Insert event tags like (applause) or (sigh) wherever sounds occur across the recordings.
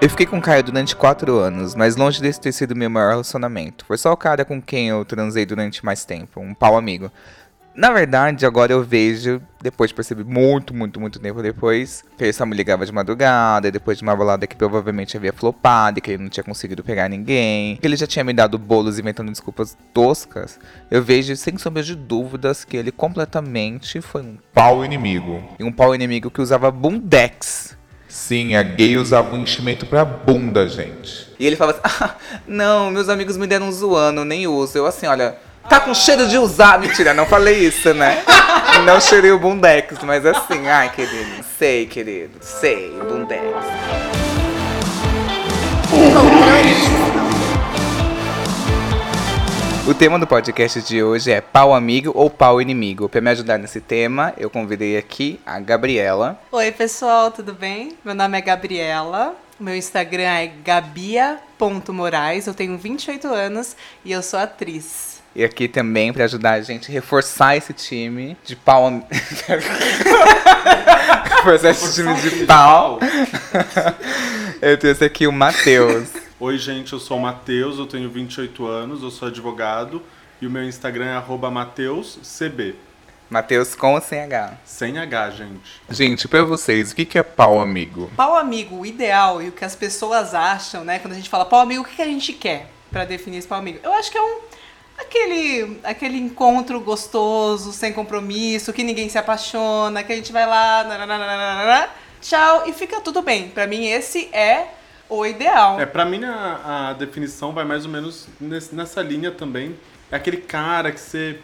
Eu fiquei com o Caio durante quatro anos, mas longe desse ter sido meu maior relacionamento. Foi só o cara com quem eu transei durante mais tempo, um pau amigo. Na verdade, agora eu vejo, depois de perceber muito, muito, muito tempo depois, que ele só me ligava de madrugada, depois de uma balada que provavelmente havia flopado, e que ele não tinha conseguido pegar ninguém, que ele já tinha me dado bolos inventando desculpas toscas. Eu vejo, sem sombra de dúvidas, que ele completamente foi um Pau inimigo. e um pau inimigo que usava bundex. Sim, a gay usava um enchimento pra bunda, gente. E ele falava assim: (laughs) ah, não, meus amigos me deram zoando, nem uso. Eu assim, olha, tá com cheiro de usar. Mentira, não falei isso, né? (laughs) não cheirei o bundex, mas assim, ai, querido, sei, querido, sei, bundex. O tema do podcast de hoje é pau amigo ou pau inimigo. Para me ajudar nesse tema, eu convidei aqui a Gabriela. Oi, pessoal, tudo bem? Meu nome é Gabriela. Meu Instagram é gabia.moraes. Eu tenho 28 anos e eu sou atriz. E aqui também para ajudar a gente a reforçar esse time de pau. am- (laughs) reforçar esse time de pau. Eu trouxe aqui o Matheus. Oi, gente, eu sou o Matheus, eu tenho 28 anos, eu sou advogado e o meu Instagram é arroba mateuscb. Matheus com ou sem H. Sem H, gente. Gente, pra vocês, o que que é pau amigo? Pau amigo, o ideal e o que as pessoas acham, né? Quando a gente fala pau amigo, o que que a gente quer pra definir esse pau amigo? Eu acho que é um. Aquele, aquele encontro gostoso, sem compromisso, que ninguém se apaixona, que a gente vai lá, nananana, tchau, e fica tudo bem. Pra mim, esse é o ideal. É, pra mim a, a definição vai mais ou menos nesse- nessa linha também. É aquele cara que você.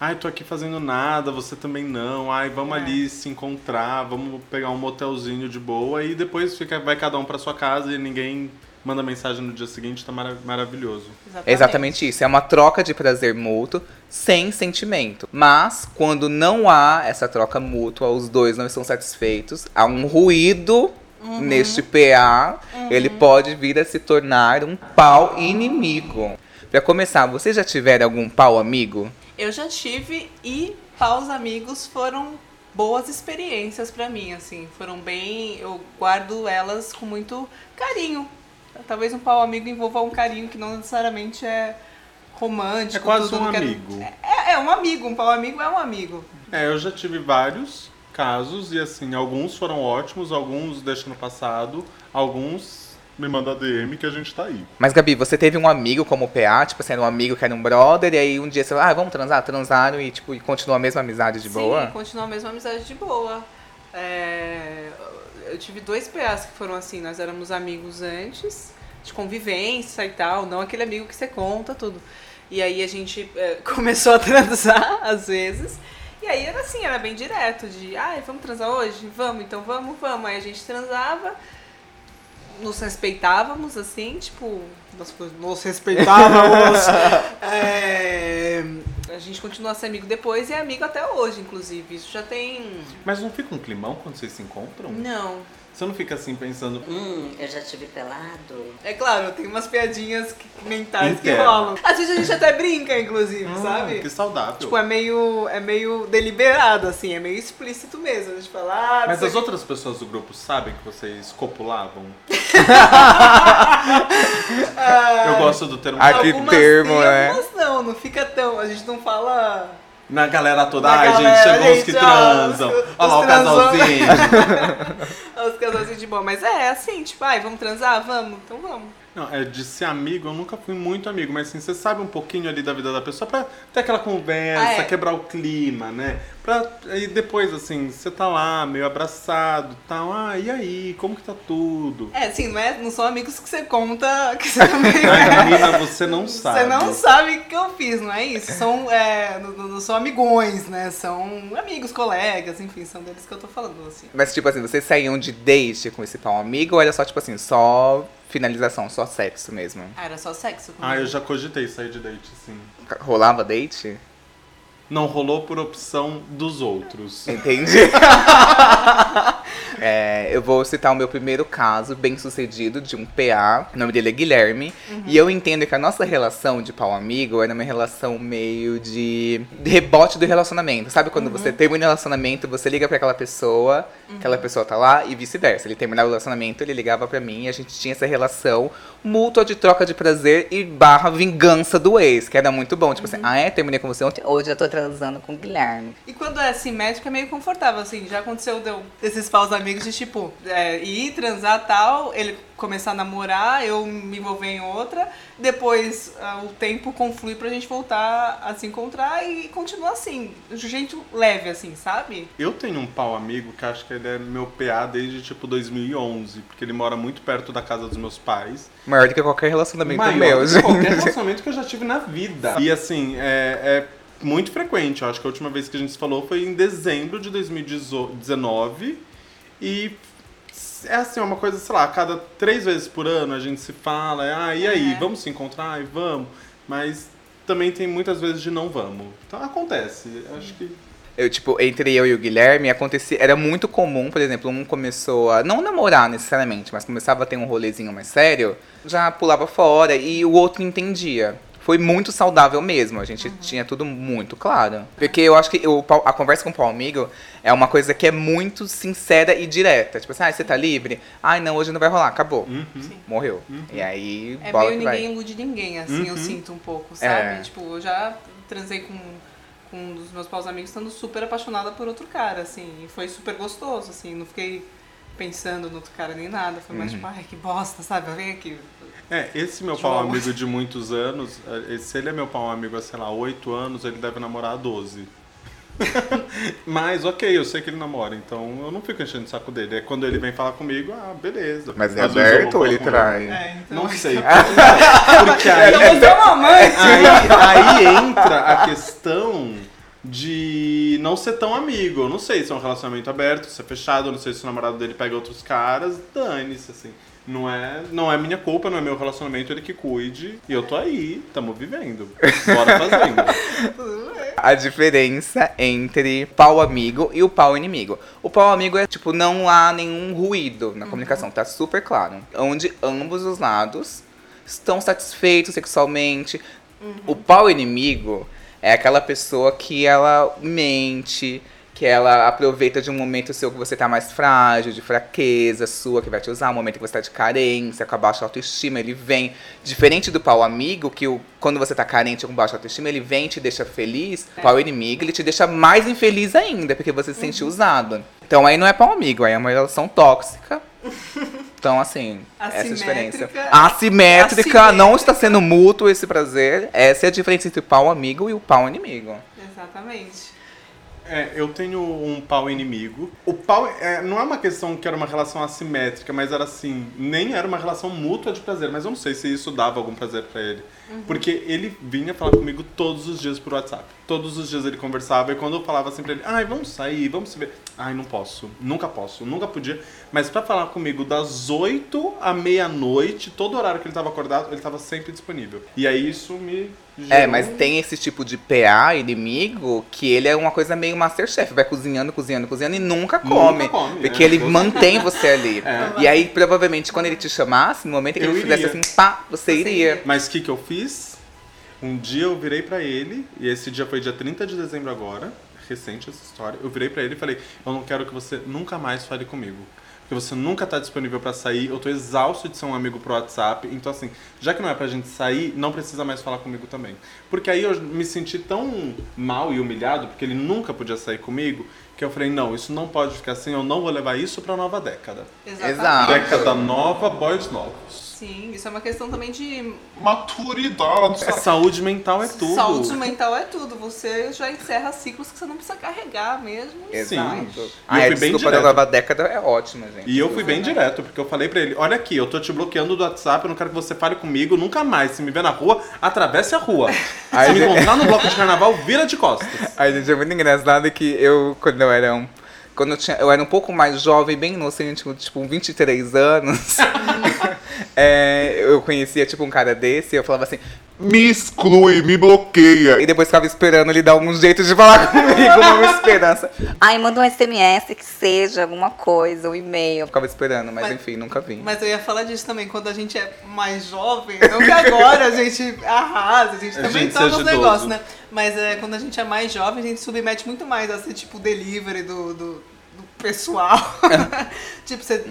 Ai, tô aqui fazendo nada, você também não. Ai, vamos É. ali se encontrar, vamos pegar um motelzinho de boa e depois fica, vai cada um pra sua casa e ninguém manda mensagem no dia seguinte, tá mara- maravilhoso. É exatamente isso. É uma troca de prazer mútuo sem sentimento. Mas quando não há essa troca mútua, os dois não estão satisfeitos, há um ruído neste PA, ele pode vir a se tornar um pau inimigo. Pra começar, vocês já tiveram algum pau amigo? Eu já tive e paus amigos foram boas experiências pra mim, assim, foram bem, eu guardo elas com muito carinho. Talvez um pau amigo envolva um carinho que não necessariamente é romântico. É quase tudo um que é- amigo. É, é um amigo, um pau amigo é um amigo. É, eu já tive vários casos e assim, alguns foram ótimos, alguns deixam no passado, alguns me mandam DM que a gente tá aí. Mas, Gabi, você teve um amigo como PA, tipo assim, era um amigo que era um brother, e aí um dia você falou, ah, vamos transar? Transaram e, tipo, e continuou a mesma amizade de boa? Sim, continua a mesma amizade de boa. É, eu tive dois PAs que foram assim, nós éramos amigos antes, de convivência e tal, não aquele amigo que você conta tudo. E aí a gente é, (laughs) começou a transar, às vezes. E aí era assim, era bem direto, de, ai, vamos transar hoje? Vamos, então vamos, vamos. Aí a gente transava, nos respeitávamos, assim, tipo, nós nos respeitávamos. (laughs) É, a gente continua a ser amigo depois e é amigo até hoje, inclusive. Isso já tem. Mas não fica um climão quando vocês se encontram? Não. Você não fica assim pensando, Hum, eu já tive pelado. É claro, tem umas piadinhas mentais que rolam. Às vezes a gente até brinca, inclusive, "Hum, sabe? que saudável. Tipo, é meio, é meio deliberado, assim, é meio explícito mesmo. A gente fala, ah, Mas as outras pessoas do grupo sabem que vocês copulavam? (laughs) Eu gosto do termo. Ah, que Algumas termo, sim, né? Algumas não, não fica tão. A gente não fala. Na galera toda, Na ai galera, gente, chegou os que gente, ó, transam. os- Olha lá o casalzinho. (laughs) Os casais de boa. Mas é assim, tipo, ai, vamos transar? Vamos, então vamos. Não, é de ser amigo, eu nunca fui muito amigo, mas assim, você sabe um pouquinho ali da vida da pessoa pra ter aquela conversa, Ah, é. quebrar o clima, né? Pra, aí depois, assim, você tá lá, meio abraçado e tal, ah, e aí, como que tá tudo? É, assim, não, é, não são amigos que você conta (laughs) que você também. Ai, (laughs) menina, você não sabe. Você não sabe o que eu fiz, não é isso? São, é, não, não são amigões, né? São amigos, colegas, enfim, são deles que eu tô falando, assim. Mas, tipo assim, vocês saíam de date com esse pau amigo ou era só, tipo assim, só finalização, só sexo mesmo? Ah, era só sexo comigo. Ah, eu já cogitei sair de date, sim. Rolava date? Não rolou por opção dos outros. Entendi. (laughs) É, eu vou citar o meu primeiro caso bem sucedido de um PA. O nome dele é Guilherme. E eu entendo que a nossa relação de pau amigo era uma relação meio de, rebote do relacionamento. Sabe quando você termina o relacionamento, você liga pra aquela pessoa, aquela pessoa tá lá e vice-versa. Ele terminava o relacionamento, ele ligava pra mim e a gente tinha essa relação mútua de troca de prazer e barra vingança do ex, que era muito bom. Tipo assim, ah é, terminei com você ontem, hoje eu tô transando com o Guilherme. E quando é assimétrico é meio confortável, assim. Já aconteceu deu, desses paus amigos de tipo, é, ir, transar tal, ele começar a namorar, eu me envolver em outra, depois ah, o tempo conflui pra gente voltar a se encontrar e continuar assim, de jeito leve, assim, sabe? Eu tenho um pau amigo que acho que ele é meu PA desde tipo 2011, porque ele mora muito perto da casa dos meus pais. Maior do que qualquer relacionamento Maior meu, do que qualquer (laughs) relacionamento que eu já tive na vida. E assim, é, é muito frequente. Eu acho que a última vez que a gente se falou foi em dezembro de 2019. E é assim, uma coisa, sei lá, a cada três vezes por ano a gente se fala, é, ah, e aí, É. vamos se encontrar? Ai, vamos. Mas também tem muitas vezes de não vamos. Então acontece. Eu Acho que. Eu, tipo, entre eu e o Guilherme, acontecia, era muito comum, por exemplo, um começou a não namorar necessariamente, mas começava a ter um rolezinho mais sério, já pulava fora e o outro entendia. Foi muito saudável mesmo, a gente tinha tudo muito claro. Porque eu acho que pau- a conversa com o pau amigo é uma coisa que é muito sincera e direta. Tipo assim, ah, você tá livre? Ai, não, hoje não vai rolar, acabou. Morreu. E aí, É bola meio que vai. ninguém ilude ninguém, assim, eu Uhum. sinto um pouco, sabe? É. Tipo, eu já transei com, com um dos meus paus amigos estando super apaixonada por outro cara, assim, e foi super gostoso, assim, não fiquei pensando no outro cara nem nada, foi mais tipo, ai, que bosta, sabe? Vem aqui. É, esse meu pau amigo de muitos anos, eh, se ele é meu pau amigo há, sei lá, 8 anos, ele deve namorar há (laughs) 12. Mas ok, eu sei que ele namora, então eu não fico enchendo o saco dele. É quando ele vem falar comigo, ah, beleza. Mas é Às aberto ou ele trai? É, então. Não sei. (laughs) Porque aí, Então você é uma mãe! aí, aí entra a questão de não ser tão amigo. Eu não sei se é um relacionamento aberto, se é fechado, eu não sei se o namorado dele pega outros caras, dane-se, assim. Não é, não é minha culpa, não é meu relacionamento, ele que cuide. E eu tô aí, tamo vivendo. Bora fazendo. (laughs) A diferença entre pau amigo e o pau inimigo. O pau amigo é tipo, não há nenhum ruído na comunicação, tá super claro. Onde ambos os lados estão satisfeitos sexualmente. O pau inimigo é aquela pessoa que ela mente, que ela aproveita de um momento seu que você tá mais frágil, de fraqueza sua, que vai te usar, um momento que você tá de carência, com a baixa autoestima, ele vem. Diferente do pau amigo, que o, quando você tá carente com baixa autoestima, ele vem e te deixa feliz. O pau inimigo, ele te deixa mais infeliz ainda, porque você se sente usado. Então aí não é pau amigo, aí é uma relação tóxica. (laughs) Então, assim, essa é a diferença. Assimétrica. Assimétrica, Assimétrica. não está sendo mútuo esse prazer. Essa é a diferença entre o pau amigo e o pau inimigo. Exatamente. É, eu tenho um pau inimigo. O pau é, não é uma questão que era uma relação assimétrica, mas era assim, nem era uma relação mútua de prazer, mas eu não sei se isso dava algum prazer pra ele. Porque ele vinha falar comigo todos os dias por WhatsApp. Todos os dias ele conversava e quando eu falava assim pra ele, ai, vamos sair, vamos se ver. Ai, não posso, nunca posso, nunca podia. Mas pra falar comigo das 8 à meia-noite, todo horário que ele tava acordado, ele tava sempre disponível. E aí isso me É, mas tem esse tipo de PA inimigo que ele é uma coisa meio Masterchef. Vai cozinhando, cozinhando, cozinhando e nunca come. come, porque é. ele mantém você ali. É. E aí, provavelmente, quando ele te chamasse, no momento que Eu ele fizesse assim, pá, você Você iria. iria. Mas o que, que eu fiz? Um dia eu virei pra ele, e esse dia foi dia 30 de dezembro agora, recente essa história. Eu virei pra ele e falei: Eu não quero que você nunca mais fale comigo. Porque você nunca tá disponível pra sair, eu tô exausto de ser um amigo pro WhatsApp. Então, assim, já que não é pra gente sair, não precisa mais falar comigo também. Porque aí eu me senti tão mal e humilhado, porque ele nunca podia sair comigo, que eu falei: Não, isso não pode ficar assim, eu não vou levar isso pra nova década. Exatamente. Exato. Década nova, boys novos. Sim, isso é uma questão também de Maturidade. Saúde mental é tudo. saúde mental é tudo. Você já encerra ciclos que você não precisa carregar mesmo. Exato. E Ah, eu a fui bem desculpa da direto. nova década é ótima, gente. E eu fui bem direto, porque eu falei pra ele, olha aqui, eu tô te bloqueando do WhatsApp, eu não quero que você fale comigo nunca mais. Se me ver na rua, atravesse a rua. Ai, (laughs) Se me encontrar no bloco de carnaval, vira de costas. Ai, gente, é muito engraçado que eu, quando eu era um. Quando eu, tinha, eu era um pouco mais jovem, bem inocente, tipo, 23 anos. (laughs) é, eu conhecia, tipo, um cara desse e eu falava assim. Me exclui, me bloqueia. E depois ficava esperando ele dar algum jeito de falar (laughs) comigo, uma esperança. Ai, manda um SMS que seja alguma coisa, um e-mail. Ficava esperando, mas, Mas- enfim, nunca vim. Mas eu ia falar disso também, quando a gente é mais jovem, não que agora a gente arrasa, a gente A também gente tá nos negócios, né? Mas é, quando a gente é mais jovem, a gente submete muito mais a ser tipo delivery do, do pessoal. (laughs) tipo, você,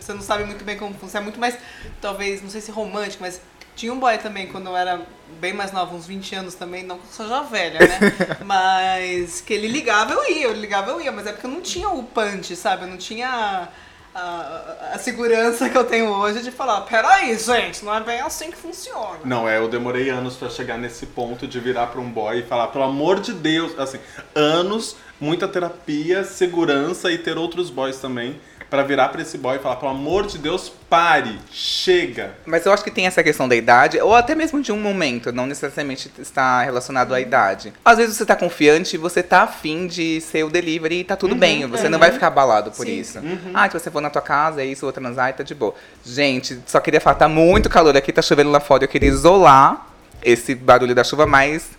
você, não sabe muito bem como funciona. É muito mais, talvez, não sei se romântico, mas tinha um boy também quando eu era bem mais nova, uns 20 anos também, não que eu seja velha, né? (laughs) mas que ele ligava, eu ia, ele ligava, eu ia, mas é porque eu não tinha o punch, sabe? Eu não tinha a, a- a segurança que eu tenho hoje de falar, peraí, gente, não é bem assim que funciona. Não, é, eu demorei anos pra chegar nesse ponto de virar pra um boy e falar, pelo amor de Deus, assim, anos, muita terapia, segurança e ter outros boys também, pra virar pra esse boy e falar, pelo amor de Deus, pare, chega. Mas eu acho que tem essa questão da idade, ou até mesmo de um momento, não necessariamente está relacionado à idade. Às vezes você tá confiante e você tá afim de ser o delivery e tá tudo bem, você não vai ficar abalado por isso. Ah, se você for na tua casa, é isso, vou transar e tá de boa. Gente, só queria falar, tá muito calor aqui, tá chovendo lá fora, eu queria isolar esse barulho da chuva, mas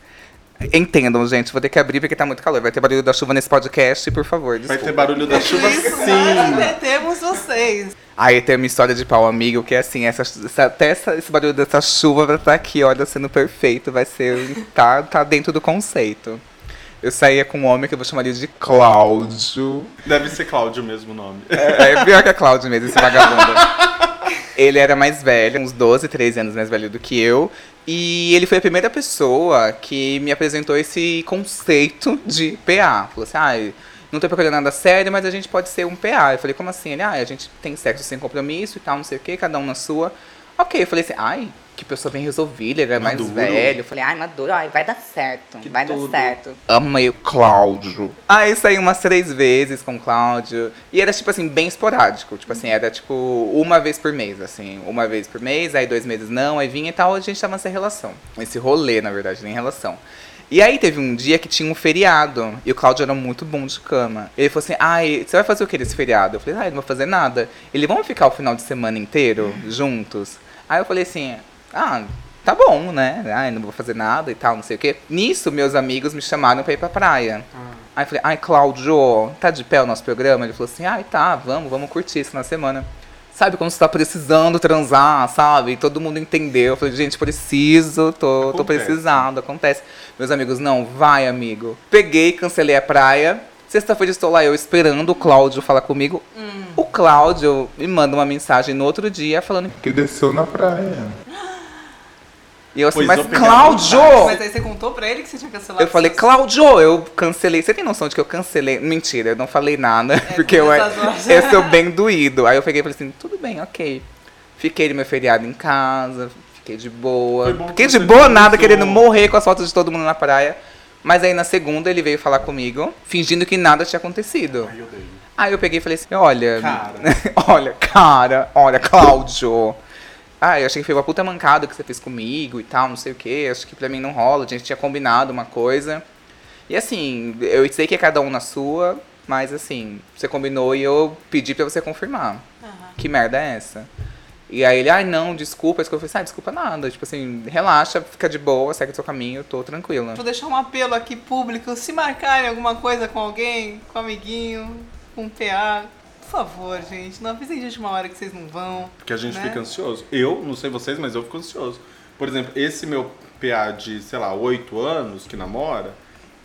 entendam, gente, vou ter que abrir porque tá muito calor. Vai ter barulho da chuva nesse podcast, por favor, Vai desculpa. ter barulho da chuva Isso, sim. temos vocês. Aí tem uma história de pau amigo, que é assim, essa, essa- até essa- esse barulho dessa chuva vai estar aqui, olha, sendo perfeito, vai ser. tá, tá dentro do conceito. Eu saía com um homem que eu vou chamar ele de Cláudio. Deve ser Cláudio mesmo o nome. É, é pior que a Cláudio mesmo, esse vagabundo. (laughs) Ele era mais velho, uns 12, 13 anos mais velho do que eu. E ele foi a primeira pessoa que me apresentou esse conceito de PA. Falou assim, ah, não tô procurando nada sério, mas a gente pode ser um PA. Eu falei, como assim? Ele, ah, a gente tem sexo sem compromisso e tal, não sei o quê, cada um na sua. Ok, eu falei assim, ai, que pessoa bem resolvida, ele é mais Maduro. velho. Eu falei, ai, maduro, ai, vai dar certo, vai tudo. dar certo. Amei o Cláudio. Aí saí umas três vezes com o Cláudio. E era, tipo assim, bem esporádico. Tipo assim, era tipo uma vez por mês, assim. Uma vez por mês, aí dois meses não, aí vinha e tal. A gente tava nessa relação. Esse rolê, na verdade, nem relação. E aí teve um dia que tinha um feriado. E o Cláudio era muito bom de cama. Ele falou assim, ai, você vai fazer o que nesse feriado? Eu falei, ai, não vou fazer nada. Ele, vamos ficar o final de semana inteiro juntos? Aí eu falei assim, ah, tá bom, né? Ai, não vou fazer nada e tal, não sei o quê. Nisso, meus amigos me chamaram pra ir pra praia. Aí eu falei, ai, Cláudio, tá de pé o nosso programa? Ele falou assim, ai, tá, vamos, vamos curtir isso na semana. Sabe quando você tá precisando transar, sabe? E todo mundo entendeu. Eu falei, gente, preciso, tô, tô precisando, acontece. Meus amigos, não, vai, amigo. Peguei, cancelei a praia. Sexta-feira estou lá eu esperando o Cláudio falar comigo. O Cláudio me manda uma mensagem no outro dia falando Que desceu na praia. E eu assim, Pois mas Cláudio! Mas aí você contou pra ele que você tinha cancelado Eu falei, Cláudio, eu cancelei. Você tem noção de que eu cancelei? Mentira, eu não falei nada, porque eu, horas. (laughs) eu sou bem doído. Aí eu peguei e falei assim, tudo bem, ok. Fiquei no meu feriado em casa, fiquei de boa. Foi bom que Fiquei de boa nada, pensou. querendo morrer com as fotos de todo mundo na praia. Mas aí na segunda ele veio falar comigo, fingindo que nada tinha acontecido. Ai, eu. Aí eu peguei e falei assim, olha. Cara. (laughs) olha, cara, olha, Cláudio. Ah, eu achei que foi uma puta mancada que você fez comigo e tal, não sei o que. Acho que pra mim não rola. A gente tinha combinado uma coisa. E assim, eu sei que é cada um na sua, mas assim, você combinou e eu pedi pra você confirmar. Que merda é essa? E aí ele, ai não, desculpa. Eu falei ah, desculpa nada. Tipo assim, relaxa, fica de boa, segue o seu caminho, tô tranquila. Vou deixar um apelo aqui público. Se marcarem alguma coisa com alguém, com um amiguinho, com um PA, favor, gente, não avisem de última hora que vocês não vão. Porque a gente né? fica ansioso. Eu, não sei vocês, mas eu fico ansioso. Por exemplo, esse meu PA de, sei lá, 8 anos que namora,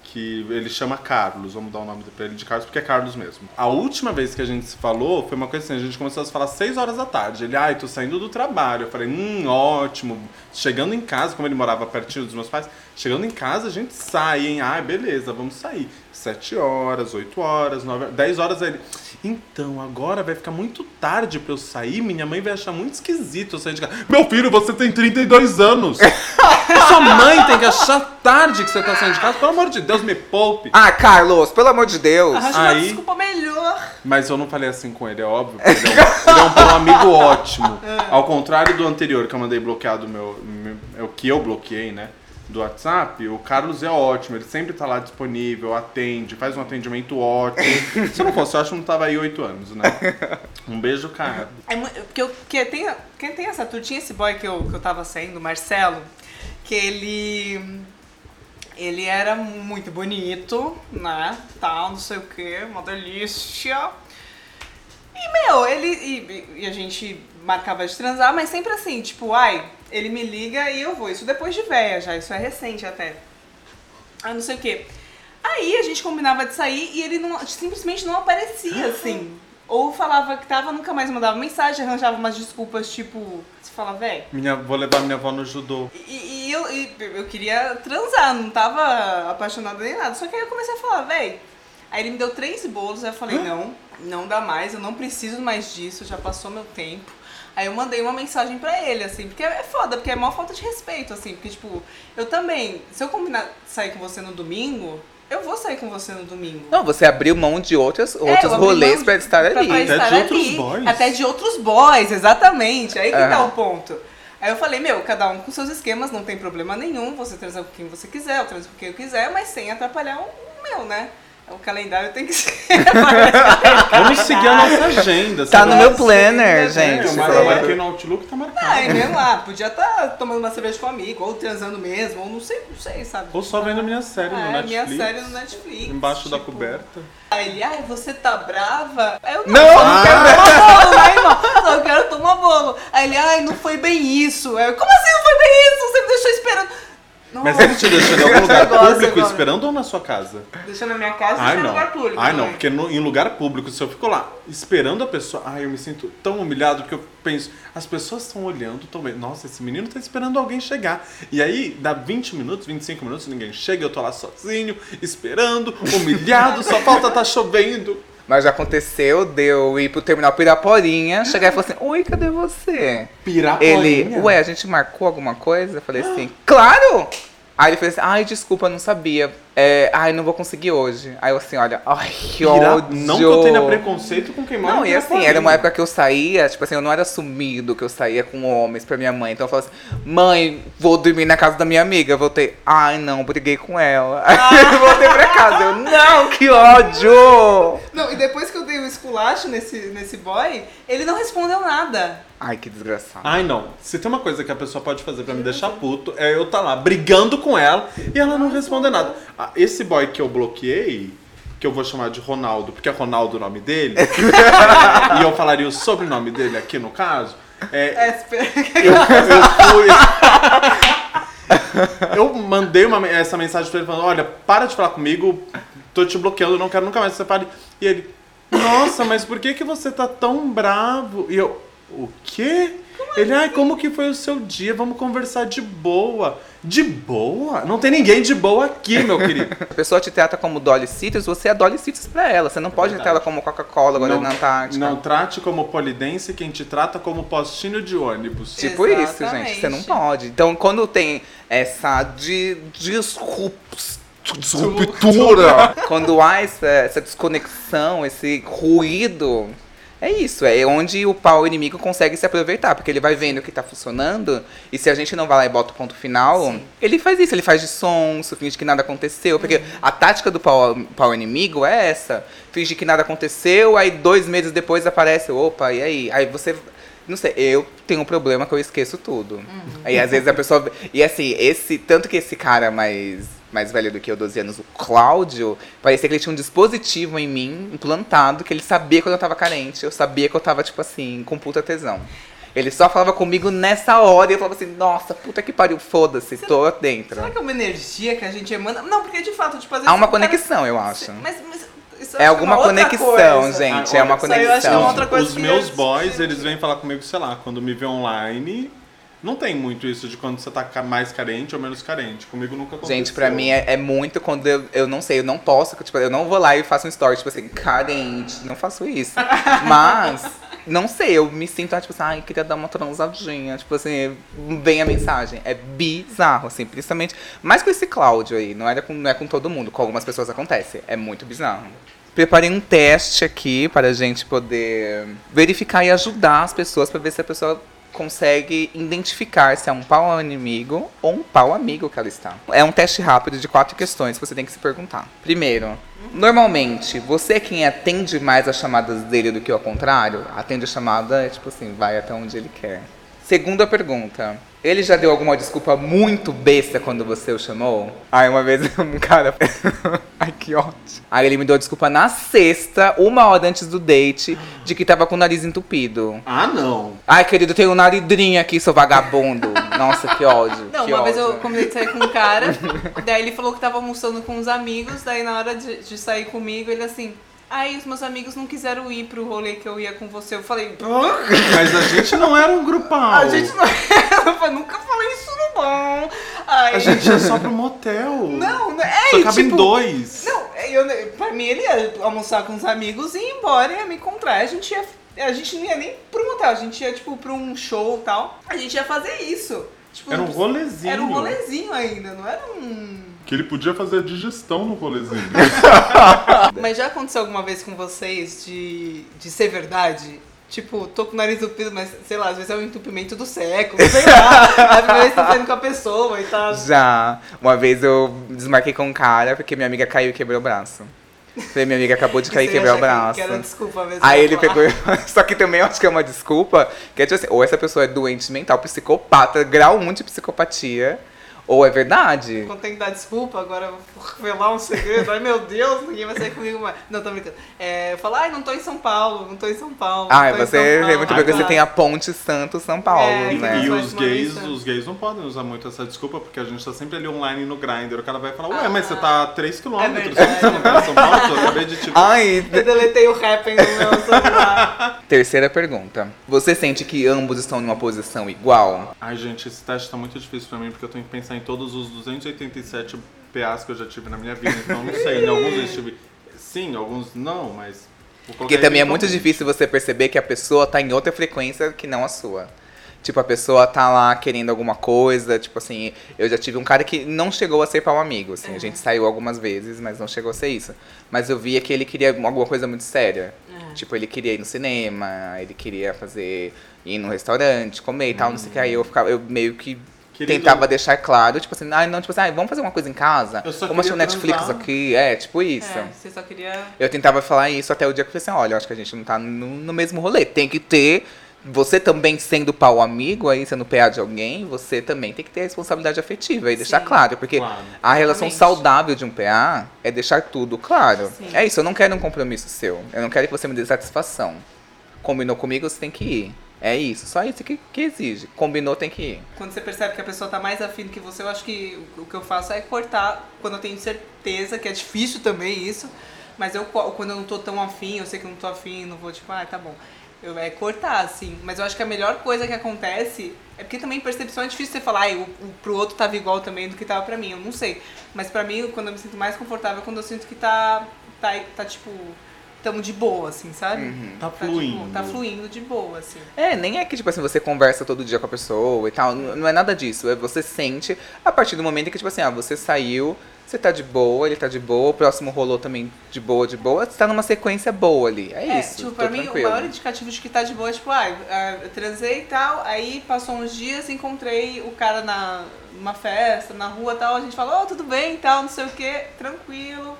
que ele chama Carlos, vamos dar o nome pra ele de Carlos, porque é Carlos mesmo. A última vez que a gente se falou foi uma coisa assim, a gente começou a se falar 6 horas da tarde. Ele, ai, tô saindo do trabalho. Eu falei, hum, ótimo. Chegando em casa, como ele morava pertinho dos meus pais, chegando em casa a gente sai, hein? Ah, beleza, vamos sair. 7 horas, 8 horas, 9 horas, 10 horas aí ele. Então, agora vai ficar muito tarde pra eu sair, minha mãe vai achar muito esquisito eu sair de casa. Meu filho, você tem 32 anos! (laughs) Sua mãe tem que achar tarde que você tá saindo de casa, pelo amor de Deus, me poupe! Ah, Carlos, pelo amor de Deus. Arranja uma Aí- desculpa melhor. Mas eu não falei assim com ele, é óbvio. porque Ele é um, ele é um bom amigo ótimo. (laughs) Ao contrário do anterior, que eu mandei bloqueado meu, meu- é o que eu bloqueei, né? Do WhatsApp, o Carlos é ótimo, ele sempre tá lá disponível, atende, faz um atendimento ótimo. (laughs) Se não fosse, eu acho que não tava aí oito anos, né? Um beijo, cara. É porque eu, porque tem, quem tem essa tour, tinha esse boy que eu, que eu tava saindo, o Marcelo. que ele ele era muito bonito, né? Tal, não sei o que, uma delícia. E, meu, ele. E, e a gente marcava de transar, mas sempre assim, tipo, ai, ele me liga e eu vou. Isso depois de véia já, isso é recente até. Ah, não sei o que. Aí a gente combinava de sair e ele não, simplesmente não aparecia, assim. Ou falava que tava, nunca mais mandava mensagem, arranjava umas desculpas, tipo, você fala, véi. Minha, vou levar minha avó no judô. E, e eu, e eu queria transar, não tava apaixonada nem nada. Só que aí eu comecei a falar, véi. Aí ele me deu três bolos, aí eu falei, não, não dá mais, eu não preciso mais disso, já passou meu tempo. Aí eu mandei uma mensagem pra ele, assim, porque é foda, porque é maior falta de respeito, assim, porque, tipo, eu também, se eu combinar sair com você no domingo, eu vou sair com você no domingo. Não, você abriu mão de outras, É, outros abri rolês mão pra de- estar pra- ali. pra Até de estar outros ali. boys. Até de outros boys, exatamente. Aí que tá Aham. o ponto. Aí eu falei, meu, cada um com seus esquemas, não tem problema nenhum, você transa com quem você quiser, eu transo com quem eu quiser, mas sem atrapalhar o meu, né? O calendário tem que (laughs) ser. Vamos seguir a nossa agenda. Tá sabe? no meu planner, é, gente. Mar- for eu marquei no Outlook, tá marcado. Ai, mesmo lá, podia estar tomando uma cerveja com um amigo, ou transando mesmo, ou não sei, não sei, sabe? Ou só vendo minha série no É, Netflix. minha série no Netflix. Embaixo da tipo, coberta. Aí ele, ai, você tá brava? Aí eu, Não, eu não quero tomar bolo, né, irmão? Não, eu quero tomar bolo. Aí ele, ai, não foi bem isso. Aí eu, como assim não foi bem isso? Você me deixou esperando. Mas ele te deixou em algum lugar público esperando ou na sua casa? Deixou na minha casa e no não. lugar público. Ai, não, porque no- em lugar público, se eu fico lá esperando a pessoa, ai, eu me sinto tão humilhado que eu penso, as pessoas estão olhando, estão vendo, nossa, esse menino tá esperando alguém chegar. E aí, dá 20 minutos, 25 minutos, ninguém chega, eu tô lá sozinho, esperando, humilhado, só falta tá chovendo. Mas já aconteceu de eu ir pro terminal Piraporinha, chegar e falar assim, oi, cadê você? Piraporinha. Ele, ué, a gente marcou alguma coisa? Eu falei assim, claro! Aí ele fez assim, ai, desculpa, não sabia. É, ai, não vou conseguir hoje. Aí eu assim, olha, ai, que Pira... ódio. Não que eu tenha preconceito com quem mora Não, e assim, era uma época que eu saía, tipo assim, eu não era sumido que eu saía com homens pra minha mãe. Então eu falava assim, mãe, vou dormir na casa da minha amiga. Eu voltei, ai não, briguei com ela. Aí (laughs) eu voltei pra casa. Eu, não, que ódio! Não, e depois que eu dei o esculacho nesse, nesse boy, ele não respondeu nada. Ai, que desgraçado. Ai, não. Se tem uma coisa que a pessoa pode fazer pra me deixar puto, é eu tá lá brigando com ela e ela não responder nada. Esse boy que eu bloqueei, que eu vou chamar de Ronaldo, porque é Ronaldo o nome dele, (laughs) e eu falaria o sobrenome dele aqui no caso, é, É, eu, eu fui. Eu mandei uma, essa mensagem pra ele falando: olha, para de falar comigo, tô te bloqueando, não quero nunca mais que você fale. E ele, nossa, mas por que, que você tá tão bravo? E eu, o quê? ele, ai, como que foi o seu dia? Vamos conversar de boa. De boa? Não tem ninguém de boa aqui, meu querido. (laughs) A pessoa te trata como Dolly Citrus, você é Dolly Citrus pra ela. Você não pode tratar ela como Coca-Cola agora na Antártica. não trate como polidense quem te trata como postinho de ônibus. Tipo isso, Exatamente. gente. Você não pode. Então, quando tem essa de, disrups- disruptura, quando há essa, essa desconexão, esse ruído, é isso. É onde o pau inimigo consegue se aproveitar. Porque ele vai vendo o que tá funcionando. E se a gente não vai lá e bota o ponto final, ele faz isso. Ele faz de sonso, finge que nada aconteceu. Porque a tática do pau, pau inimigo é essa. Finge que nada aconteceu, aí dois meses depois aparece, opa, e aí? Aí você não sei, eu tenho um problema que eu esqueço tudo. Aí às vezes a pessoa. E assim, esse. Tanto que esse cara mais, mais velho do que eu, 12 anos, o Cláudio, parecia que ele tinha um dispositivo em mim, implantado, que ele sabia quando eu tava carente. Eu sabia que eu tava, tipo assim, com puta tesão. Ele só falava comigo nessa hora e eu falava assim, nossa, puta que pariu, foda-se, tô dentro. Será que é uma energia que a gente emana? Não, porque de fato, tipo, às vezes. Há uma o cara- conexão, eu acho. Mas, mas isso É acho alguma conexão, coisa. gente, Ah, é uma que é uma conexão. outra coisa Os que meus eu- boys, eles vêm falar comigo, sei lá, quando me vê online. Não tem muito isso de quando você tá mais carente ou menos carente. Comigo nunca aconteceu. Gente, pra mim é, é muito quando eu, eu não sei, eu não posso, tipo, eu não vou lá e faço um story, tipo assim, carente, não faço isso. (laughs) Mas, não sei, eu me sinto, ah, tipo assim, ai, queria dar uma transadinha, tipo assim, vem a mensagem. É bizarro, assim, principalmente, mais com esse Cláudio aí, não, era com, não é com todo mundo, com algumas pessoas acontece, é muito bizarro. Preparei um teste aqui para a gente poder verificar e ajudar as pessoas para ver se a pessoa consegue identificar se é um pau inimigo ou um pau amigo que ela está. É um teste rápido de quatro questões que você tem que se perguntar. Primeiro, normalmente, você é quem atende mais as chamadas dele do que ao contrário? Atende a chamada, é tipo assim, vai até onde ele quer. Segunda pergunta. Ele já deu alguma desculpa muito besta quando você o chamou? Ai, uma vez (laughs) um cara. (laughs) Ai, que ótimo. Aí ele me deu desculpa na sexta, uma hora antes do date, de que tava com o nariz entupido. Ah, não. Ai, querido, tem um naridrinho aqui, seu vagabundo. Nossa, que ódio. Não, que uma vez ódio. eu combinei de sair com um cara, (laughs) daí ele falou que tava almoçando com os amigos, daí na hora de, de sair comigo, ele assim. Aí os meus amigos não quiseram ir pro rolê que eu ia com você. Eu falei, "Hã? (laughs) Mas a gente não era um grupal. a gente não eu falei, nunca falei isso não. Aí, A gente ia só pro motel. Não, não é, Só e, cabem tipo, dois. Não, eu, pra mim ele ia almoçar com os amigos e ir embora e ia me encontrar. A gente ia. A gente não ia nem pro motel, a gente ia, tipo, pra um show e tal. A gente ia fazer isso. Tipo, Era um rolezinho. Era um rolezinho ainda, não era um. Que ele podia fazer a digestão no rolezinho. (laughs) Mas já aconteceu alguma vez com vocês de, de ser verdade? Tipo, tô com o nariz entupido, mas sei lá, às vezes é o entupimento do século, sei lá. (laughs) a primeira vez tá saindo com a pessoa e tal. Já. Uma vez eu desmarquei com um cara porque minha amiga caiu e quebrou o braço. Falei, minha amiga acabou de cair e quebrar o braço. Que era desculpa mesmo. Aí ele falar. pegou. e- (laughs) Só que também eu acho que é uma desculpa. Que é tipo assim, ou essa pessoa é doente mental, psicopata, grau 1 de psicopatia, ou é verdade. Quando tem que dar desculpa, agora vou revelar um segredo. Ai meu Deus, ninguém vai sair comigo mais. Não, tô brincando. É, eu falo, ai, não tô em São Paulo, não tô em São Paulo. Ah, você Paulo. muito Ah, bem que você tem a Ponte Santo São Paulo, É, né? E Faz os gays, os gays não podem usar muito essa desculpa, porque a gente tá sempre ali online no Grindr. O cara vai falar, ué, mas você tá a 3km, É verdade. você não tá em São Paulo? Eu acabei de te... Ai, Eu deletei o Happn do meu celular. (laughs) terceira pergunta. Você sente que ambos estão numa posição igual? Ai, gente, esse teste tá muito difícil pra mim, porque eu tenho que pensar em todos os 287 PAs que eu já tive na minha vida. Então, não sei, em alguns eu tive sim, alguns não, mas... Porque também é muito difícil você perceber que a pessoa tá em outra frequência que não a sua. Tipo, a pessoa tá lá querendo alguma coisa, tipo assim, eu já tive um cara que não chegou a ser pau amigo, assim, a gente saiu algumas vezes, mas não chegou a ser isso. Mas eu via que ele queria alguma coisa muito séria. Tipo, ele queria ir no cinema, ele queria fazer, ir no restaurante, comer e tal, não sei o que. Aí eu ficava, eu meio que Querido, tentava deixar claro, tipo assim, ah, não, tipo assim, ah, vamos fazer uma coisa em casa, vamos assistir Netflix transar. aqui, é, tipo isso. É, você só queria. Eu tentava falar isso até o dia que eu falei assim, olha, acho que a gente não tá no, no mesmo rolê. Tem que ter. Você também sendo pau amigo, aí sendo PA de alguém, você também tem que ter a responsabilidade afetiva e deixar Sim. claro. Porque Claro. a relação Exatamente. saudável de um PA é deixar tudo claro. Sim. É isso, eu não quero um compromisso seu. Eu não quero que você me dê satisfação. Combinou comigo, você tem que ir. É isso, só isso que, que exige. Combinou, tem que ir. Quando você percebe que a pessoa tá mais afim do que você, eu acho que o que eu faço é cortar quando eu tenho certeza, que é difícil também isso. Mas eu quando eu não tô tão afim, eu sei que eu não tô afim, não vou tipo, ah, tá bom. Eu, é cortar, assim. Mas eu acho que a melhor coisa que acontece é porque também percepção é difícil você falar, ai, o, o, pro outro tava igual também do que tava pra mim. Eu não sei. Mas pra mim, quando eu me sinto mais confortável, é quando eu sinto que tá, tá, tá tipo, tamo de boa, assim, sabe? Tá Tá, fluindo. tá fluindo de boa, assim. É, nem é que, tipo assim, você conversa todo dia com a pessoa e tal. Não não é nada disso. É você sente a partir do momento que, tipo assim, ah, você saiu, você tá de boa, ele tá de boa, o próximo rolou também de boa, de boa. Você tá numa sequência boa ali. É, É, isso. tipo, tô pra mim, tranquilo. o maior indicativo de que tá de boa é, tipo, ah, eu transei e tal, aí passou uns dias, encontrei o cara na, numa festa, na rua e tal, a gente falou, oh, tudo bem e tal, não sei o que, tranquilo,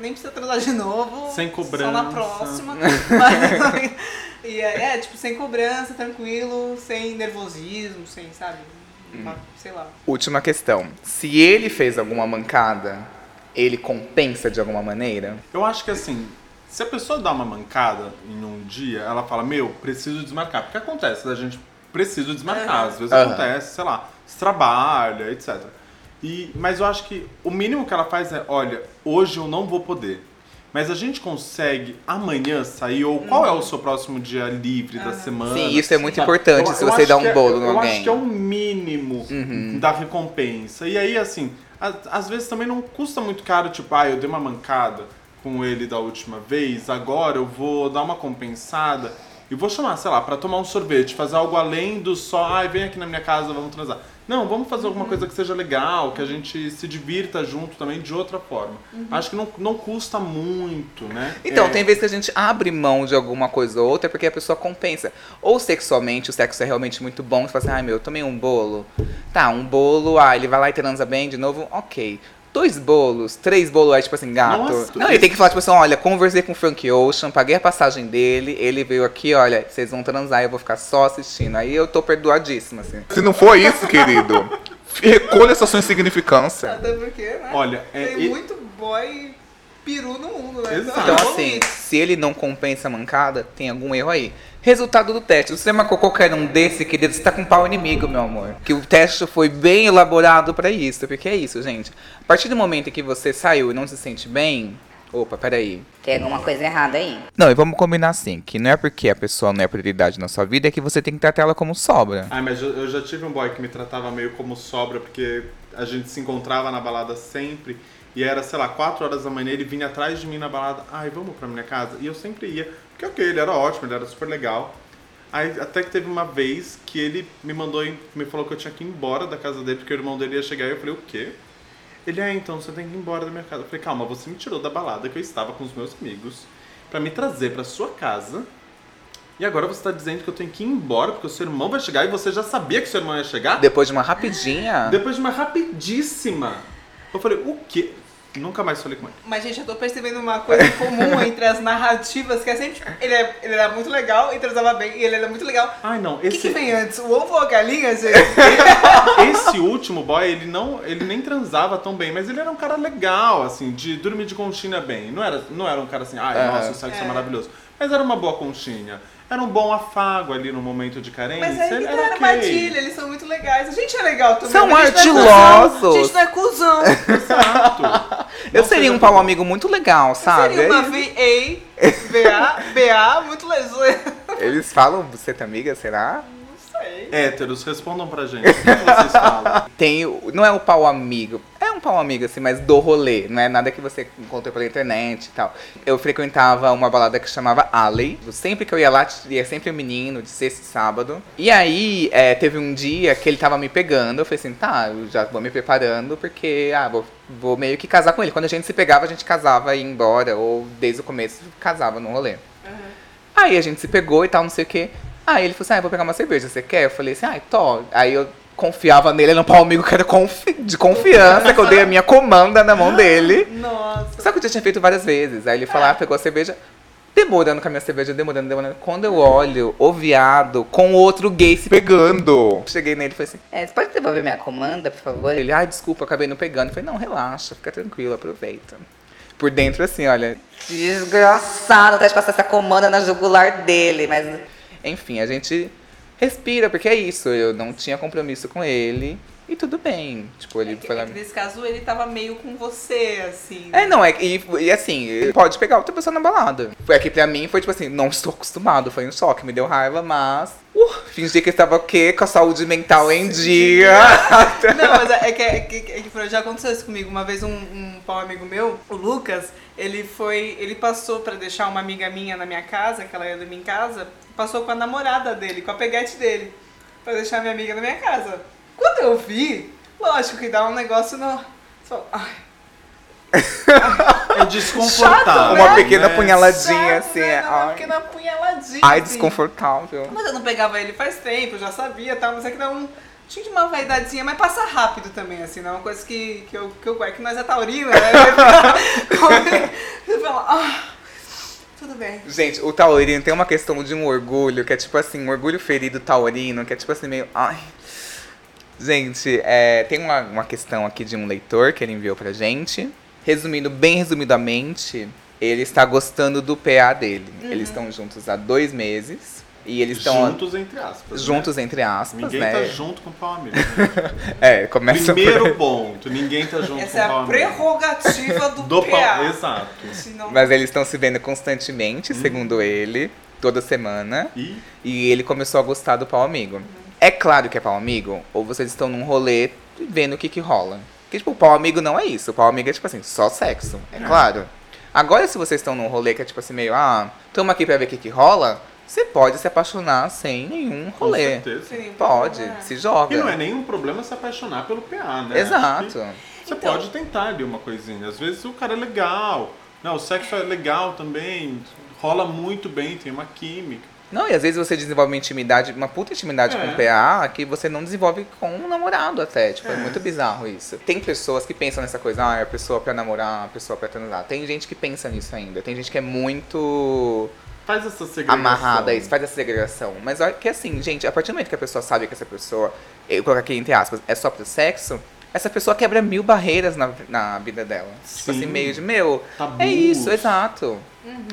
nem precisa transar de novo. Sem Só na cobrança. próxima. Mas, (laughs) (laughs) e é, é, tipo, sem cobrança, tranquilo, sem nervosismo, sem, sabe? Uma- sei lá. Última questão. Se ele fez alguma mancada, ele compensa de alguma maneira? Eu acho que assim, se a pessoa dá uma mancada em um dia, ela fala, meu, preciso desmarcar. Porque acontece, a gente precisa desmarcar. Às vezes Aham. acontece, sei lá, se trabalha, etc. E, mas eu acho que o mínimo que ela faz é, olha, hoje eu não vou poder. Mas a gente consegue amanhã sair, ou qual é o seu próximo dia livre da semana? Sim, isso é muito importante Eu- se eu você dá um é- bolo eu, no eu alguém. acho que é o mínimo da recompensa. E aí, assim, às vezes também não custa muito caro, tipo, ah, eu dei uma mancada com ele da última vez, agora eu vou dar uma compensada e vou chamar, sei lá, pra tomar um sorvete, fazer algo além do só, ai, vem aqui na minha casa, vamos transar. Não, vamos fazer alguma coisa que seja legal, que a gente se divirta junto também de outra forma. Acho que não, não custa muito, né? Então, É, tem vezes que a gente abre mão de alguma coisa ou outra porque a pessoa compensa. Ou sexualmente, o sexo é realmente muito bom. Você fala assim, ai meu, eu tomei um bolo. Tá, um bolo, ah, ele vai lá e transa bem de novo, ok. Dois bolos, três bolos, aí, tipo assim, gato. Nossa, não, ele tem que falar, tipo assim, olha, conversei com o Frank Ocean, paguei a passagem dele, ele veio aqui, olha, vocês vão transar, eu vou ficar só assistindo. Aí eu tô perdoadíssima, assim. Se não for isso, querido, (laughs) recolha essa sua insignificância. Até porque, né? Olha, é, tem e- muito boy peru no mundo, né? Exato. Então, assim, se ele não compensa a mancada, tem algum erro aí. Resultado do teste. Se você marcou qualquer um desse, querido, você tá com pau inimigo, meu amor. Que o teste foi bem elaborado pra isso. Porque é isso, gente. A partir do momento em que você saiu e não se sente bem. Opa, peraí. Tem alguma coisa errada aí. Não, e vamos combinar assim: que não é porque a pessoa não é prioridade na sua vida, é que você tem que tratar ela como sobra. Ah, mas eu, eu já tive um boy que me tratava meio como sobra, porque a gente se encontrava na balada sempre. E era, sei lá, 4 horas da manhã, ele vinha atrás de mim na balada. Ai, vamos pra minha casa? E eu sempre ia. Porque, ok, ele era ótimo, ele era super legal. Aí, até que teve uma vez que ele me mandou, me falou que eu tinha que ir embora da casa dele, porque o irmão dele ia chegar. E eu falei, o quê? Ele, é, então, você tem que ir embora da minha casa. Eu falei, calma, você me tirou da balada que eu estava com os meus amigos pra me trazer pra sua casa. E agora você tá dizendo que eu tenho que ir embora porque o seu irmão vai chegar e você já sabia que seu irmão ia chegar? Depois de uma rapidinha. Depois de uma rapidíssima. Eu falei, o quê? Nunca mais falei com ele. Mas, gente, eu tô percebendo uma coisa comum (laughs) entre as narrativas, que é sempre. Ele, é, ele era muito legal e transava bem, e ele era muito legal. Ai, não, O que, esse, que vem antes? O ovo ou a galinha, gente? (laughs) esse último boy, ele não, ele nem transava tão bem, mas ele era um cara legal, assim, de dormir de conchinha bem. Não era, não era um cara assim, ai, Aham. nossa, o sexo é. É. maravilhoso. Mas era uma boa conchinha. Era um bom afago ali no momento de carência. Mas aí era armadilha, eles são muito legais. A gente é legal também. São mas a gente não é ardilosos. cuzão. A gente não é cuzão. Exato. Eu Não seria um pau amigo muito legal, sabe? Seria uma VA, BA, BA, muito legal. Eles falam, você tá amiga, será? Héteros, respondam pra gente. O que vocês falam? (laughs) Tem, o- não é o pau amigo, é um pau amigo assim, mas do rolê, não é nada que você encontra pela internet e tal. Eu frequentava uma balada que chamava Alley, sempre que eu ia lá, ia sempre um menino, de sexta e sábado. E aí, é, teve um dia que ele tava me pegando, eu falei assim, tá, eu já vou me preparando, porque, ah, vou, vou meio que casar com ele. Quando a gente se pegava, a gente casava e ia embora, ou desde o começo, casava no rolê. Aí a gente se pegou e tal, não sei o quê. Aí ele falou assim, ah, eu vou pegar uma cerveja, você quer? Eu falei assim, ah, tô. Aí eu confiava nele, era um pau amigo que era confi- de confiança, que eu dei a minha comanda na mão dele. (laughs) Nossa. Só que eu já tinha feito várias vezes. Aí ele falou, ah, pegou a cerveja, demorando com a minha cerveja, demorando, demorando. Quando eu olho, o viado com outro gay se pegando. Cheguei nele e falei assim, É, você pode devolver minha comanda, por favor? ele, ai, desculpa, acabei não pegando. Eu falei, não, relaxa, fica tranquilo, aproveita. Por dentro, assim, olha, Desgraçado, até de passar essa comanda na jugular dele, mas Enfim, a gente respira, porque é isso. Eu não tinha compromisso com ele. E tudo bem. Tipo, ele foi lá. É que Nesse caso, ele tava meio com você, assim. É, não, é e, e assim, pode pegar outra pessoa na balada. É que pra mim foi tipo assim, não estou acostumado, foi um choque, me deu raiva, mas. Uh, fingi que estava o quê? Com a saúde mental em dia. (laughs) Não, mas é que, é que, é que já aconteceu isso comigo. Uma vez um, um pau amigo meu, o Lucas, ele foi. Ele passou pra deixar uma amiga minha na minha casa, que ela ia dormir em casa, passou com a namorada dele, com a peguete dele, pra deixar minha amiga na minha casa. Quando eu vi, lógico que dá um negócio no. Só, ai, É desconfortável. Uma pequena né? punhaladinha chato, assim, né? é. Uma Ai, pequena punhaladinha. ai, assim. desconfortável. Mas eu não pegava ele faz tempo, eu já sabia e tal, mas é que dá um. Tinha de uma vaidadezinha, mas passa rápido também, assim, não é uma coisa que, que eu, que eu. É que nós é taurina, né? (laughs) Você fala, ah, tudo bem. Gente, o taurino tem uma questão de um orgulho, que é tipo assim, um orgulho ferido taurino, que é tipo assim, meio. Ai. Gente, é, tem uma, uma questão aqui de um leitor que ele enviou pra gente. Resumindo, bem resumidamente, ele está gostando do PA dele. Eles estão juntos há dois meses. E eles estão Juntos entre aspas. juntos, né? entre aspas, Ninguém né? tá junto com o pau amigo. né? (laughs) É, começa por- Primeiro ponto, ninguém tá junto Essa é com o pau a amigo. prerrogativa (laughs) do, Do PA. pau, exato. Senão- Mas eles estão se vendo constantemente, Hum. segundo ele, toda semana. E E ele começou a gostar do pau amigo. É claro que é pau amigo, ou vocês estão num rolê vendo o que que rola. Porque, tipo, o pau amigo não é isso. O pau amigo é, tipo assim, só sexo. É claro. Agora, se vocês estão num rolê que é, tipo assim, meio, ah, tamo aqui pra ver o que que rola, você pode se apaixonar sem nenhum com rolê. certeza. Sim, Pode, é. se joga. E não é nenhum problema se apaixonar pelo PA, né? Exato. Você Então- pode tentar ali uma coisinha. Às vezes o cara é legal. Não, o sexo é legal também. Rola muito bem, tem uma química. Não, e às vezes você desenvolve uma intimidade, uma puta intimidade É. com o PA que você não desenvolve com um namorado até. Tipo, é. É. muito bizarro isso. Tem pessoas que pensam nessa coisa, ah, é a pessoa pra namorar, a pessoa pra transar. Tem gente que pensa nisso ainda. Tem gente que é muito Faz essa segregação. amarrada isso, faz essa segregação. Mas olha que assim, gente, a partir do momento que a pessoa sabe que essa pessoa, eu coloco aqui entre aspas, é só pro sexo, essa pessoa quebra mil barreiras na, na vida dela. Tipo Sim. assim, meio de, meu, Tabus. é isso, exato.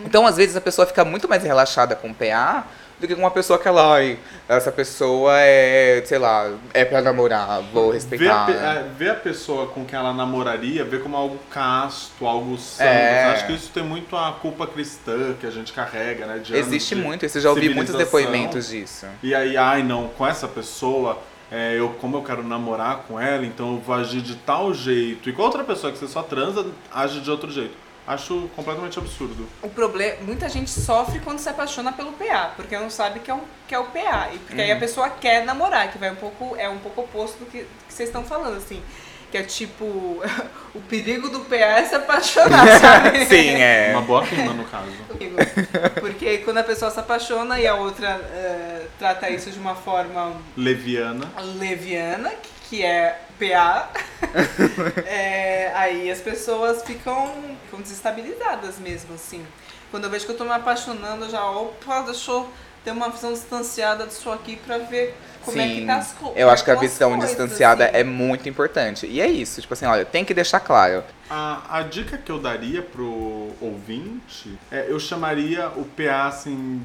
Então, às vezes, a pessoa fica muito mais relaxada com o PA do que com uma pessoa que ela, ai, essa pessoa é, sei lá, é pra namorar, vou Ver a, respeitar. é, ver a pessoa com quem ela namoraria, ver como algo casto, algo santo. É. Acho que isso tem muito a culpa cristã que a gente carrega, né? Existe muito, isso eu já ouvi muitos depoimentos disso. E aí, ai não, com essa pessoa, é, eu, como eu quero namorar com ela, então eu vou agir de tal jeito. E com outra pessoa que você só transa, age de outro jeito. Acho completamente absurdo. O problema, muita gente sofre quando se apaixona pelo PA, porque não sabe que é, um, que é o PA. E porque aí Uhum. a pessoa quer namorar, que vai um pouco, é um pouco oposto do que, que vocês estão falando, assim. Que é tipo, (laughs) o perigo do PA é se apaixonar, (laughs) sabe? Sim, é. Uma boa clima, no caso. (laughs) Porque quando a pessoa se apaixona e a outra eh, trata isso de uma forma Leviana. leviana, que é PA, (laughs) é, aí as pessoas ficam, ficam desestabilizadas mesmo, assim. Quando eu vejo que eu tô me apaixonando, eu já, opa, deixa eu ter uma visão distanciada disso aqui pra ver como é que Sim, tá as coisas. eu acho que a visão distanciada assim. é muito importante. E é isso, tipo assim, olha, tem que deixar claro. A, a dica que eu daria pro ouvinte é eu chamaria o PA assim.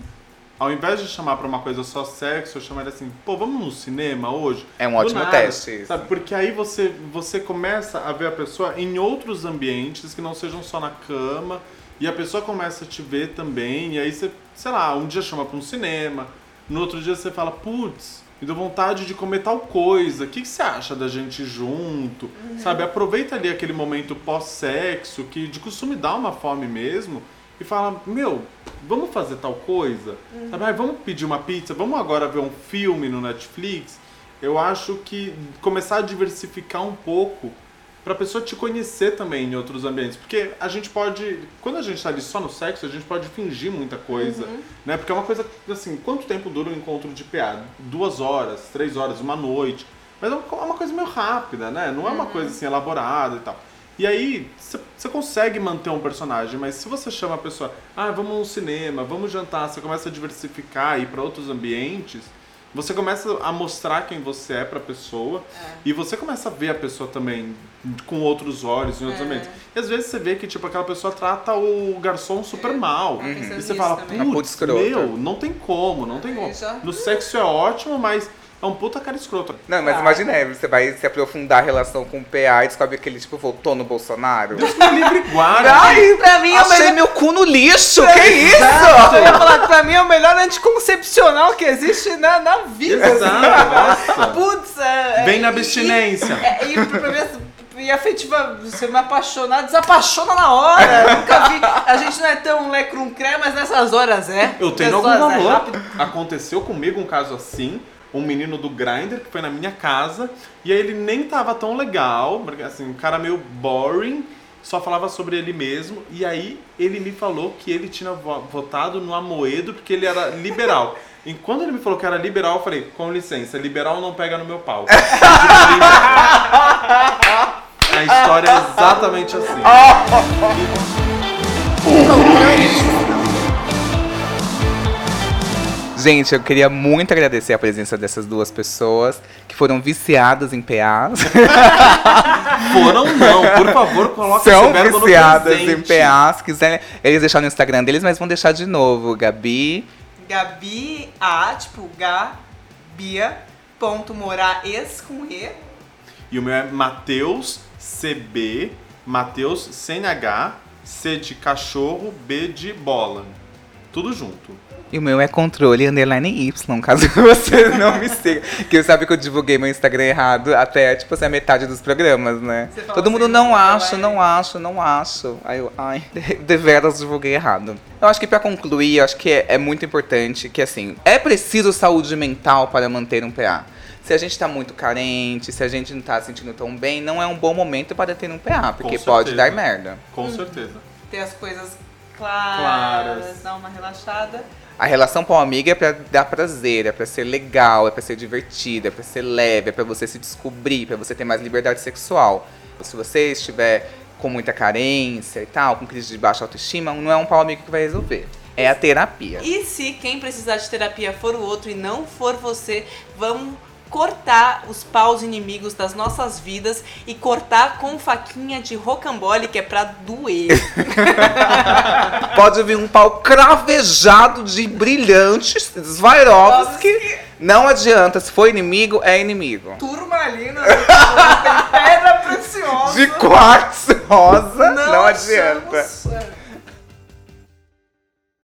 Ao invés de chamar pra uma coisa só sexo, eu chamaria assim, pô, vamos no cinema hoje? É um ótimo nada, teste. isso. Sabe? Porque aí você, você começa a ver a pessoa em outros ambientes que não sejam só na cama. E a pessoa começa a te ver também. E aí você, sei lá, um dia chama pra um cinema. No outro dia você fala, putz, me deu vontade de comer tal coisa. O que, que você acha da gente junto? Sabe? Aproveita ali aquele momento pós-sexo, que de costume dá uma fome mesmo. E fala, meu, vamos fazer tal coisa? Sabe? "Ai, vamos pedir uma pizza? Vamos agora ver um filme no Netflix? Eu acho que começar a diversificar um pouco pra pessoa te conhecer também em outros ambientes. Porque a gente pode, quando a gente tá ali só no sexo, a gente pode fingir muita coisa, né? Porque é uma coisa, assim, quanto tempo dura um encontro de PA? Duas horas, três horas, uma noite. Mas é uma- é uma coisa meio rápida, né? Não é uma coisa assim elaborada e tal. E aí, você consegue manter um personagem, mas se você chama a pessoa, ah, vamos no cinema, vamos jantar, você começa a diversificar e ir para outros ambientes, você começa a mostrar quem você é pra pessoa e você começa a ver a pessoa também com outros olhos, em outros ambientes. E às vezes você vê que, tipo, aquela pessoa trata o garçom super mal. Tá pensando E você fala, putz, escrota." meu, não tem como, não tem como. já- No sexo é ótimo, mas é um puta cara escroto. Não, mas Ah. imagina, aí, você vai se aprofundar a relação com o PA e descobre que ele, tipo, votou no Bolsonaro. Deus me livre e guarde. Ai, pra mim é achei melhor- meu cu no lixo, que isso? Eu ia falar que pra mim é o melhor anticoncepcional que existe na, na vida. Exato. Putz, é, Vem é- na e- abstinência. É, e, pra mim, e afetiva, você me apaixonar, desapaixona na hora. Nunca vi. A gente não é tão lecrum cré, mas nessas horas é. Eu tenho algum é valor. rápido. Aconteceu comigo um caso assim. Um menino do Grindr que foi na minha casa e aí ele nem tava tão legal, assim, um cara meio boring, só falava sobre ele mesmo. E aí ele me falou que ele tinha vo- votado no Amoedo porque ele era liberal. (laughs) E quando ele me falou que era liberal, eu falei, com licença, liberal não pega no meu pau. (laughs) A história é exatamente assim. (laughs) Gente, eu queria muito agradecer a presença dessas duas pessoas que foram viciadas em PAs. (laughs) Foram não, por favor, coloque São esse verbo viciadas no em. PAs. Se quiserem, eles deixaram no Instagram deles, mas vão deixar de novo. Gabi. Gabi A, tipo, Gabia, ponto Moraes com E. E o meu é Mateus CB, Mateus sem H, C de cachorro, B de bola. Tudo junto. E o meu é controle underline Y, caso (laughs) você não me siga. Que eu sabe que eu divulguei meu Instagram errado até, tipo assim, a metade dos programas, né? Todo mundo assim, não acho, não acho, não acho. Aí eu, ai, (laughs) deveras divulguei errado. Eu acho que pra concluir, eu acho que é, é muito importante que, assim, é preciso saúde mental para manter um PA. Se a gente tá muito carente, se a gente não tá se sentindo tão bem, não é um bom momento para ter um PA, porque pode dar merda. Com certeza. Ter as coisas claras, Claras. dá uma relaxada. A relação pau amiga é pra dar prazer, é pra ser legal, é pra ser divertida, é pra ser leve, é pra você se descobrir, pra você ter mais liberdade sexual. Se você estiver com muita carência e tal, com crise de baixa autoestima, não é um pau amigo que vai resolver. É a terapia. E se quem precisar de terapia for o outro e não for você, vamos cortar os paus inimigos das nossas vidas e cortar com faquinha de rocambole, que é pra doer. (laughs) Pode vir um pau cravejado de brilhantes, Swarovski. Não adianta, se for inimigo, é inimigo. Turmalina, pedra preciosa. De quartzo rosa, não, adianta. somos-